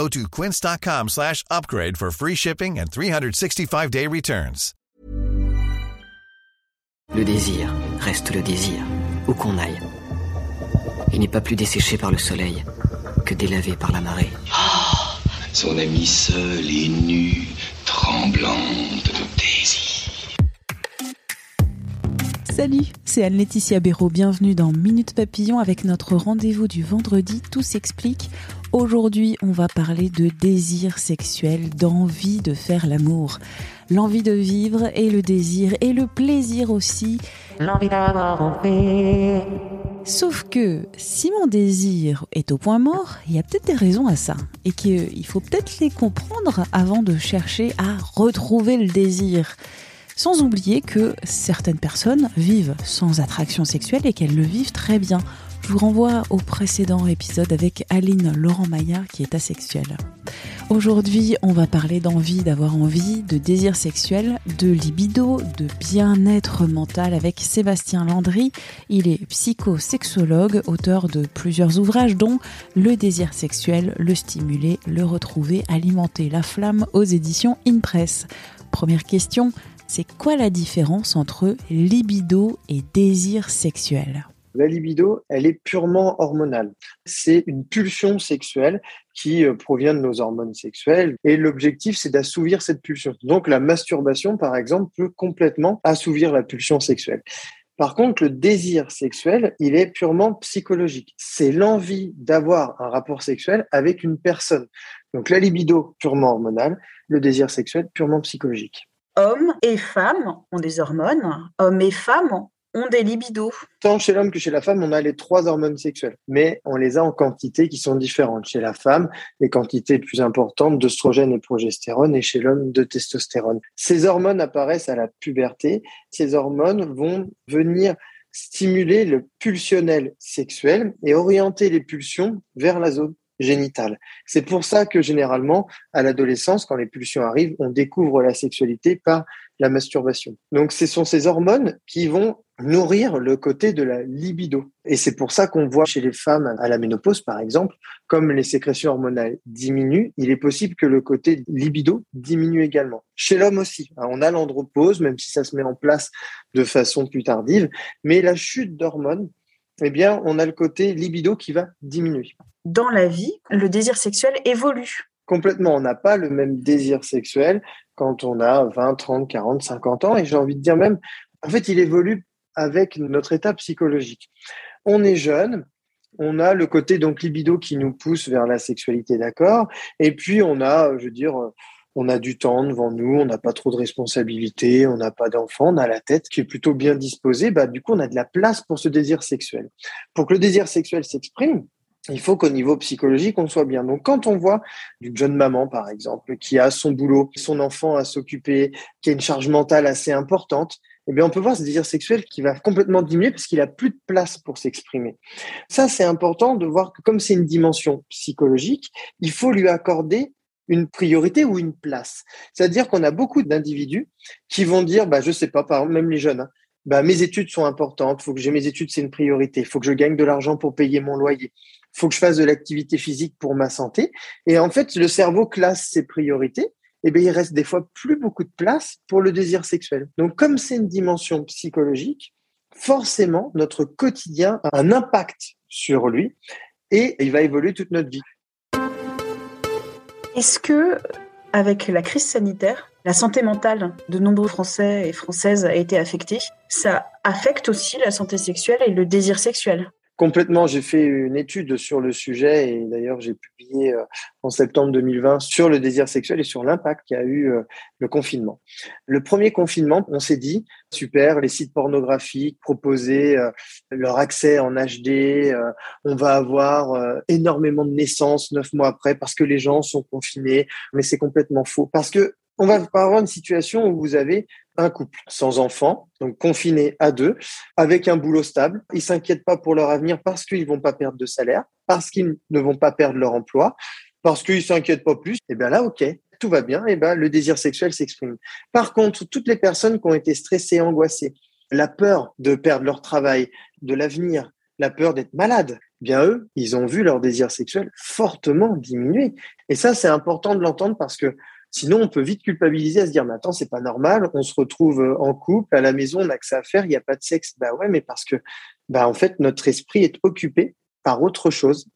Go to quince.com slash upgrade for free shipping and 365-day returns. Le désir reste le désir, où qu'on aille. Il n'est pas plus desséché par le soleil que délavé par la marée. Son ami seul et nu, tremblante de désir. Salut, c'est Anne-Laetitia Béraud. Bienvenue dans Minute Papillon avec notre rendez-vous du vendredi. Tout s'explique. Aujourd'hui, on va parler de désir sexuel, d'envie de faire l'amour. L'envie de vivre et le désir et le plaisir aussi. L'envie d'avoir envie. Sauf que si mon désir est au point mort, il y a peut-être des raisons à ça. Et qu'il faut peut-être les comprendre avant de chercher à retrouver le désir. Sans oublier que certaines personnes vivent sans attraction sexuelle et qu'elles le vivent très bien. Je vous renvoie au précédent épisode avec Aline Laurent Maillard qui est asexuelle. Aujourd'hui, on va parler d'envie, d'avoir envie, de désir sexuel, de libido, de bien-être mental avec Sébastien Landry. Il est psychosexologue, auteur de plusieurs ouvrages dont Le désir sexuel, le stimuler, le retrouver, alimenter la flamme aux éditions InPress. Première question, c'est quoi la différence entre libido et désir sexuel? La libido, elle est purement hormonale. C'est une pulsion sexuelle qui euh, provient de nos hormones sexuelles et l'objectif, c'est d'assouvir cette pulsion. Donc la masturbation, par exemple, peut complètement assouvir la pulsion sexuelle. Par contre, le désir sexuel, il est purement psychologique. C'est l'envie d'avoir un rapport sexuel avec une personne. Donc la libido, purement hormonale, le désir sexuel, purement psychologique. Hommes et femmes ont des hormones, hommes et femmes ont des libidos. Tant chez l'homme que chez la femme, on a les trois hormones sexuelles, mais on les a en quantités qui sont différentes. Chez la femme, les quantités plus importantes d'œstrogène et progestérone, et chez l'homme de testostérone. Ces hormones apparaissent à la puberté. Ces hormones vont venir stimuler le pulsionnel sexuel et orienter les pulsions vers la zone génitale. C'est pour ça que généralement, à l'adolescence, quand les pulsions arrivent, on découvre la sexualité par la masturbation. Donc, ce sont ces hormones qui vont nourrir le côté de la libido. Et c'est pour ça qu'on voit chez les femmes à la ménopause, par exemple, comme les sécrétions hormonales diminuent, il est possible que le côté libido diminue également. Chez l'homme aussi, hein, on a l'andropause, même si ça se met en place de façon plus tardive, mais la chute d'hormones, eh bien, on a le côté libido qui va diminuer. Dans la vie, le désir sexuel évolue. Complètement, on n'a pas le même désir sexuel quand on a 20, 30, 40, 50 ans. Et j'ai envie de dire même, en fait, il évolue avec notre état psychologique. On est jeune, on a le côté donc libido qui nous pousse vers la sexualité, d'accord? Et puis on a, je veux dire, on a du temps devant nous, on n'a pas trop de responsabilités, on n'a pas d'enfant, on a la tête qui est plutôt bien disposée. Bah, du coup, on a de la place pour ce désir sexuel. Pour que le désir sexuel s'exprime, il faut qu'au niveau psychologique, on soit bien. Donc, quand on voit une jeune maman, par exemple, qui a son boulot, son enfant à s'occuper, qui a une charge mentale assez importante, eh bien, on peut voir ce désir sexuel qui va complètement diminuer parce qu'il a plus de place pour s'exprimer. Ça, c'est important de voir que comme c'est une dimension psychologique, il faut lui accorder une priorité ou une place. C'est-à-dire qu'on a beaucoup d'individus qui vont dire, bah, je sais pas, par exemple, même les jeunes, hein, bah, mes études sont importantes, faut que j'ai mes études, c'est une priorité, faut que je gagne de l'argent pour payer mon loyer, faut que je fasse de l'activité physique pour ma santé. Et en fait, le cerveau classe ses priorités. Eh bien, il reste des fois plus beaucoup de place pour le désir sexuel. Donc, comme c'est une dimension psychologique, forcément, notre quotidien a un impact sur lui et il va évoluer toute notre vie. Est-ce que, avec la crise sanitaire, la santé mentale de nombreux Français et Françaises a été affectée? Ça affecte aussi la santé sexuelle et le désir sexuel? Complètement, j'ai fait une étude sur le sujet et d'ailleurs j'ai publié euh, en septembre 2020 sur le désir sexuel et sur l'impact qu'a eu euh, le confinement. Le premier confinement, on s'est dit, super, les sites pornographiques proposaient euh, leur accès en HD, on va avoir énormément de naissances neuf mois après parce que les gens sont confinés, mais c'est complètement faux. Parce que On va avoir une situation où vous avez un couple sans enfants, donc confiné à deux, avec un boulot stable. Ils s'inquiètent pas pour leur avenir parce qu'ils vont pas perdre de salaire, parce qu'ils ne vont pas perdre leur emploi, parce qu'ils s'inquiètent pas plus. Et eh bien là, ok, tout va bien. Et eh ben le désir sexuel s'exprime. Par contre, toutes les personnes qui ont été stressées, angoissées, la peur de perdre leur travail, de l'avenir, la peur d'être malade, eh bien eux, ils ont vu leur désir sexuel fortement diminuer. Et ça, c'est important de l'entendre parce que Sinon, on peut vite culpabiliser à se dire, mais attends, c'est pas normal, on se retrouve euh, en couple, à la maison, on n'a que ça à faire, il n'y a pas de sexe. Bah ouais, mais parce que, bah, en fait, notre esprit est occupé par autre chose.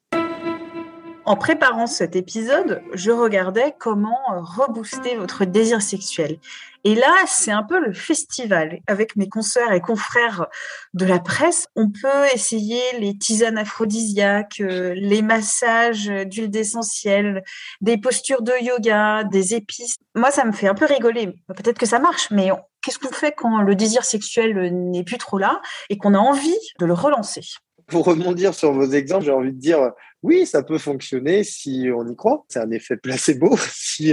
En préparant cet épisode, je regardais comment euh, rebooster votre désir sexuel. Et là, c'est un peu le festival. Avec mes consoeurs et confrères de la presse, on peut essayer les tisanes aphrodisiaques, euh, les massages d'huile d'essentiel, des postures de yoga, des épices. Moi, ça me fait un peu rigoler. Peut-être que ça marche, mais qu'est-ce qu'on fait quand le désir sexuel n'est plus trop là et qu'on a envie de le relancer? Pour rebondir sur vos exemples, j'ai envie de dire oui, ça peut fonctionner si on y croit. C'est un effet placebo. Si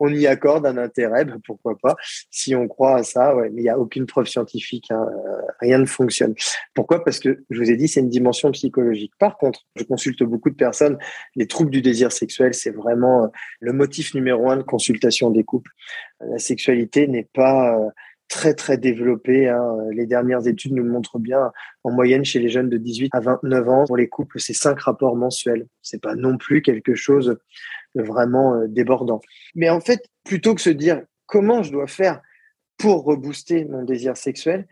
on y accorde un intérêt, ben pourquoi pas. Si on croit à ça, ouais, mais il n'y a aucune preuve scientifique. Hein, euh, rien ne fonctionne. Pourquoi? Parce que je vous ai dit, c'est une dimension psychologique. Par contre, je consulte beaucoup de personnes. Les troubles du désir sexuel, c'est vraiment euh, le motif numéro un de consultation des couples. La sexualité n'est pas euh, très très développé. Hein. Les dernières études nous montrent bien. En moyenne, chez les jeunes de 18 à 29 ans, pour les couples, c'est cinq rapports mensuels. C'est pas non plus quelque chose de vraiment euh, débordant. Mais en fait, plutôt que se dire comment je dois faire pour rebooster mon désir sexuel,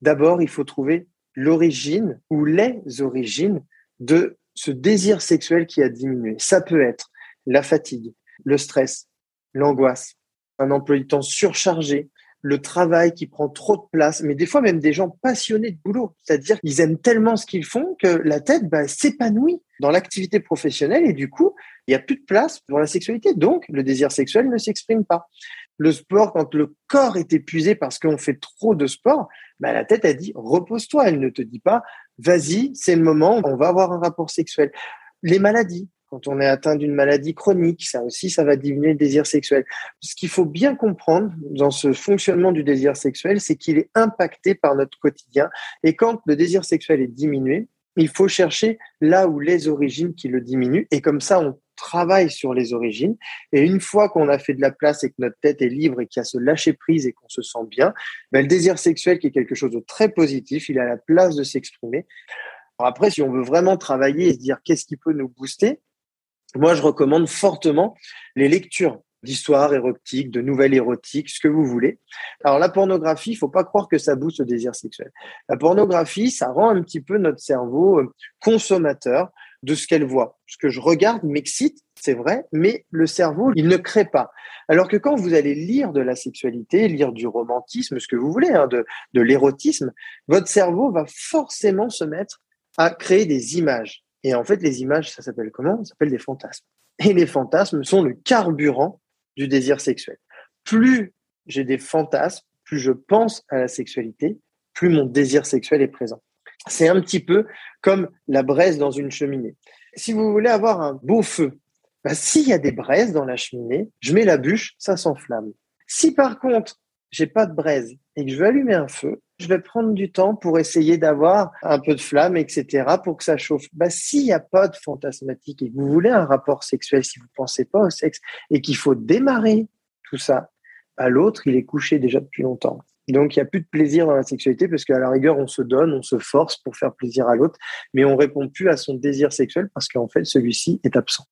d'abord, il faut trouver l'origine ou les origines de ce désir sexuel qui a diminué. Ça peut être la fatigue, le stress, l'angoisse, un emploi du temps surchargé, le travail qui prend trop de place, mais des fois même des gens passionnés de boulot, c'est-à-dire qu'ils aiment tellement ce qu'ils font que la tête bah, s'épanouit dans l'activité professionnelle et du coup, il n'y a plus de place pour la sexualité. Donc, le désir sexuel ne s'exprime pas. Le sport, quand le corps est épuisé parce qu'on fait trop de sport, bah, la tête a dit repose-toi. Elle ne te dit pas vas-y, c'est le moment, on va avoir un rapport sexuel. Les maladies, quand on est atteint d'une maladie chronique, ça aussi, ça va diminuer le désir sexuel. Ce qu'il faut bien comprendre dans ce fonctionnement du désir sexuel, c'est qu'il est impacté par notre quotidien. Et quand le désir sexuel est diminué, il faut chercher là où les origines qui le diminuent. Et comme ça, on travaille sur les origines. Et une fois qu'on a fait de la place et que notre tête est libre et qu'il y a ce lâcher prise et qu'on se sent bien, ben, le désir sexuel qui est quelque chose de très positif, il a la place de s'exprimer. Après, si on veut vraiment travailler et se dire qu'est-ce qui peut nous booster, moi, je recommande fortement les lectures d'histoires érotiques, de nouvelles érotiques, ce que vous voulez. Alors la pornographie, il faut pas croire que ça booste le désir sexuel. La pornographie, ça rend un petit peu notre cerveau euh, consommateur de ce qu'elle voit. Ce que je regarde m'excite, c'est vrai, mais le cerveau, il ne crée pas. Alors que quand vous allez lire de la sexualité, lire du romantisme, ce que vous voulez, hein, de l'érotisme, votre cerveau va forcément se mettre à créer des images. Et en fait, les images, ça s'appelle comment? Ça s'appelle des fantasmes. Et les fantasmes sont le carburant du désir sexuel. Plus j'ai des fantasmes, plus je pense à la sexualité, plus mon désir sexuel est présent. C'est un petit peu comme la braise dans une cheminée. Si vous voulez avoir un beau feu, bah, s'il y a des braises dans la cheminée, je mets la bûche, ça s'enflamme. Si par contre, j'ai pas de braise et que je veux allumer un feu, je vais prendre du temps pour essayer d'avoir un peu de flamme, etc., pour que ça chauffe. Bah, s'il n'y a pas de fantasmatique et que vous voulez un rapport sexuel, si vous ne pensez pas au sexe et qu'il faut démarrer tout ça, à bah, l'autre, il est couché déjà depuis longtemps. Donc, il n'y a plus de plaisir dans la sexualité parce qu'à la rigueur, on se donne, on se force pour faire plaisir à l'autre, mais on répond plus à son désir sexuel parce qu'en fait, celui-ci est absent.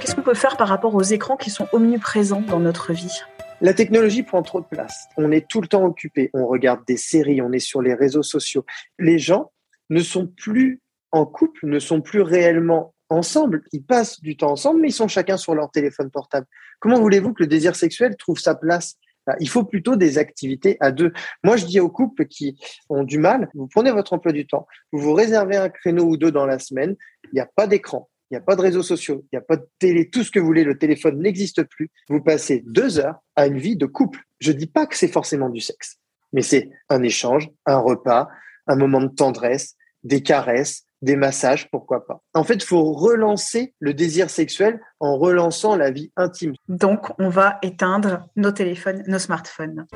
Qu'est-ce qu'on peut faire par rapport aux écrans qui sont omniprésents dans notre vie? La technologie prend trop de place. On est tout le temps occupé. On regarde des séries, on est sur les réseaux sociaux. Les gens ne sont plus en couple, ne sont plus réellement ensemble. Ils passent du temps ensemble, mais ils sont chacun sur leur téléphone portable. Comment voulez-vous que le désir sexuel trouve sa place? Il faut plutôt des activités à deux. Moi, je dis aux couples qui ont du mal, vous prenez votre emploi du temps, vous vous réservez un créneau ou deux dans la semaine, il n'y a pas d'écran, il n'y a pas de réseaux sociaux, il n'y a pas de télé, tout ce que vous voulez, le téléphone n'existe plus. Vous passez deux heures à une vie de couple. Je dis pas que c'est forcément du sexe, mais c'est un échange, un repas, un moment de tendresse, des caresses, des massages, pourquoi pas. En fait, il faut relancer le désir sexuel en relançant la vie intime. Donc, on va éteindre nos téléphones, nos smartphones.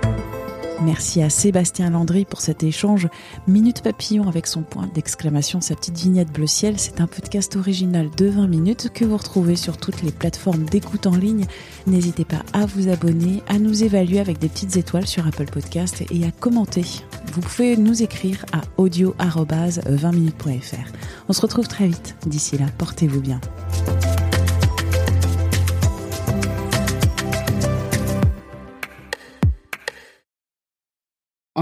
Merci à Sébastien Landry pour cet échange. Minute Papillon avec son point d'exclamation, sa petite vignette bleu ciel. C'est un podcast original de 20 minutes que vous retrouvez sur toutes les plateformes d'écoute en ligne. N'hésitez pas à vous abonner, à nous évaluer avec des petites étoiles sur Apple Podcast et à commenter. Vous pouvez nous écrire à audio-20minutes.fr. On se retrouve très vite. D'ici là, portez-vous bien.